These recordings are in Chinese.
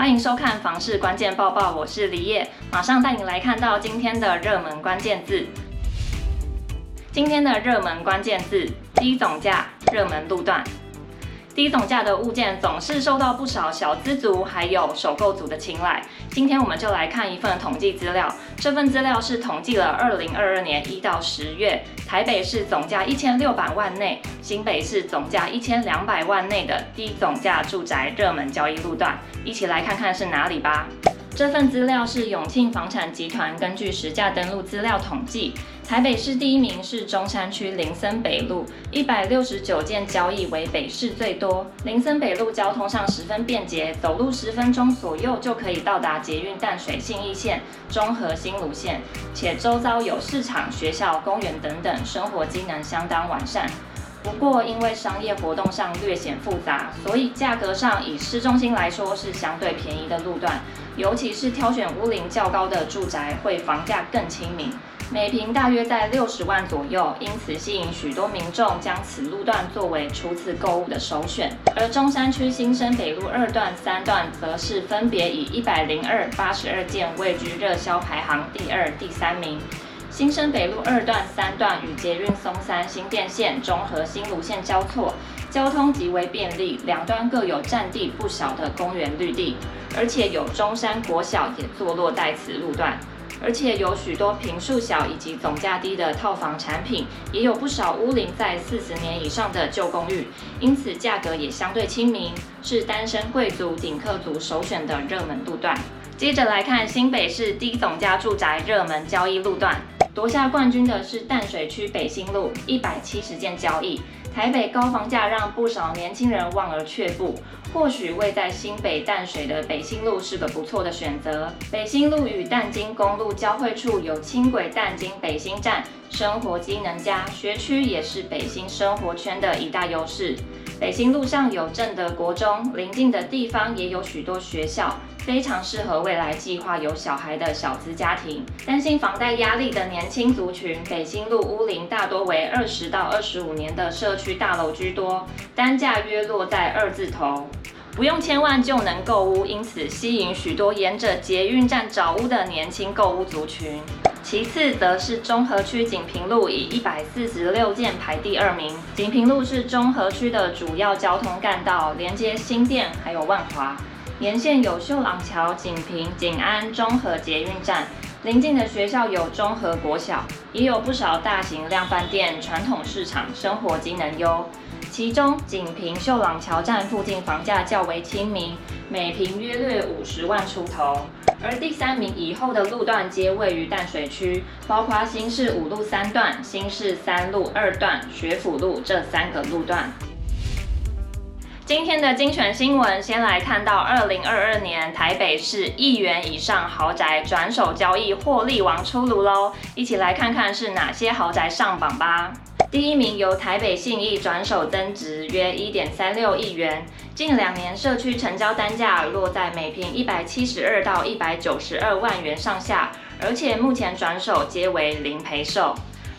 欢迎收看房市关键报报，我是李烨，马上带你来看到今天的热门关键字。今天的热门关键字：低总价、热门路段。低总价的物件总是受到不少小资族还有首购族的青睐。今天我们就来看一份统计资料，这份资料是统计了二零二二年一到十月台北市总价一千六百万内、新北市总价一千两百万内的低总价住宅热门交易路段，一起来看看是哪里吧。这份资料是永庆房产集团根据实价登录资料统计，台北市第一名是中山区林森北路，一百六十九件交易为北市最多。林森北路交通上十分便捷，走路十分钟左右就可以到达捷运淡水信义线、中和新芦线，且周遭有市场、学校、公园等等，生活机能相当完善。不过，因为商业活动上略显复杂，所以价格上以市中心来说是相对便宜的路段。尤其是挑选屋龄较高的住宅，会房价更亲民，每平大约在六十万左右，因此吸引许多民众将此路段作为初次购物的首选。而中山区新生北路二段、三段则是分别以一百零二、八十二件位居热销排行第二、第三名。新生北路二段、三段与捷运松山新店线、中和新芦线交错，交通极为便利，两端各有占地不小的公园绿地，而且有中山国小也坐落在此路段，而且有许多坪数小以及总价低的套房产品，也有不少屋龄在四十年以上的旧公寓，因此价格也相对亲民，是单身贵族、顶客族首选的热门路段。接着来看新北市低总价住宅热门交易路段。夺下冠军的是淡水区北新路，一百七十件交易。台北高房价让不少年轻人望而却步，或许位在新北淡水的北新路是个不错的选择。北新路与淡金公路交汇处有轻轨淡金北新站，生活机能佳，学区也是北新生活圈的一大优势。北新路上有正德国中，邻近的地方也有许多学校。非常适合未来计划有小孩的小资家庭，担心房贷压力的年轻族群。北新路屋龄大多为二十到二十五年的社区大楼居多，单价约落在二字头，不用千万就能购屋，因此吸引许多沿着捷运站找屋的年轻购屋族群。其次则是中和区锦屏路，以一百四十六件排第二名。锦屏路是中和区的主要交通干道，连接新店还有万华。沿线有秀朗桥、锦屏、景安、中和捷运站，邻近的学校有中和国小，也有不少大型量贩店、传统市场，生活机能优。其中，锦屏秀朗桥站附近房价较为亲民，每坪约略五十万出头。而第三名以后的路段皆位于淡水区，包括新市五路三段、新市三路二段、学府路这三个路段。今天的精选新闻，先来看到二零二二年台北市亿元以上豪宅转手交易获利王出炉喽！一起来看看是哪些豪宅上榜吧。第一名由台北信义转手增值约一点三六亿元，近两年社区成交单价落在每坪一百七十二到一百九十二万元上下，而且目前转手皆为零赔售。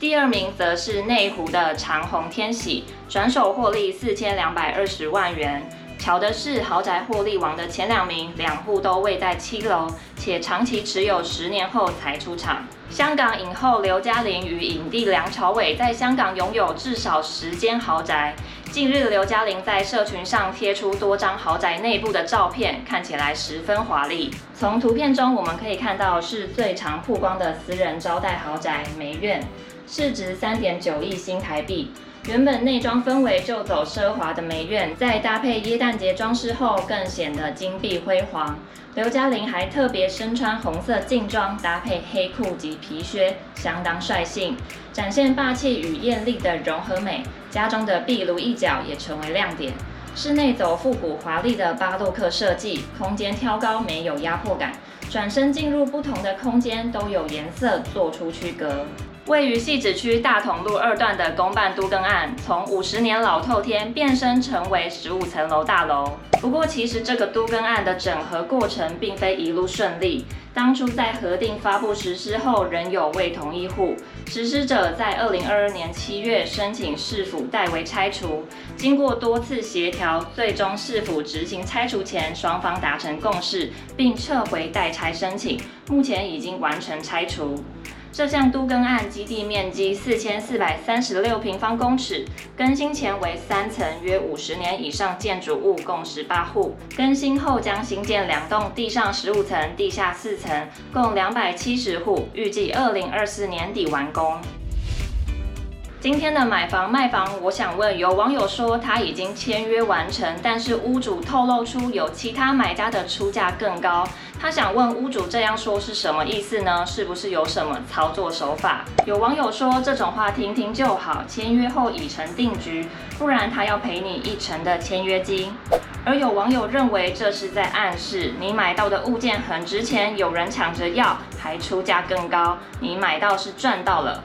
第二名则是内湖的长虹天喜，转手获利四千两百二十万元。巧的是，豪宅获利王的前两名，两户都位在七楼，且长期持有十年后才出场。香港影后刘嘉玲与影帝梁朝伟在香港拥有至少十间豪宅。近日，刘嘉玲在社群上贴出多张豪宅内部的照片，看起来十分华丽。从图片中我们可以看到，是最常曝光的私人招待豪宅梅苑。市值三点九亿新台币，原本内装氛围就走奢华的梅苑，在搭配耶诞节装饰后，更显得金碧辉煌。刘嘉玲还特别身穿红色劲装，搭配黑裤及皮靴，相当率性，展现霸气与艳丽的融合美。家中的壁炉一角也成为亮点。室内走复古华丽的巴洛克设计，空间挑高没有压迫感，转身进入不同的空间都有颜色做出区隔。位于汐止区大同路二段的公办都更案，从五十年老透天变身成为十五层楼大楼。不过，其实这个都更案的整合过程并非一路顺利。当初在核定发布实施后，仍有未同意户，实施者在二零二二年七月申请市府代为拆除。经过多次协调，最终市府执行拆除前，双方达成共识，并撤回代拆申请，目前已经完成拆除。这项都更案基地面积四千四百三十六平方公尺，更新前为三层，约五十年以上建筑物，共十八户。更新后将新建两栋，地上十五层，地下四层，共两百七十户，预计二零二四年底完工。今天的买房卖房，我想问，有网友说他已经签约完成，但是屋主透露出有其他买家的出价更高。他想问屋主这样说是什么意思呢？是不是有什么操作手法？有网友说这种话听听就好，签约后已成定局，不然他要赔你一成的签约金。而有网友认为这是在暗示你买到的物件很值钱，有人抢着要，还出价更高，你买到是赚到了。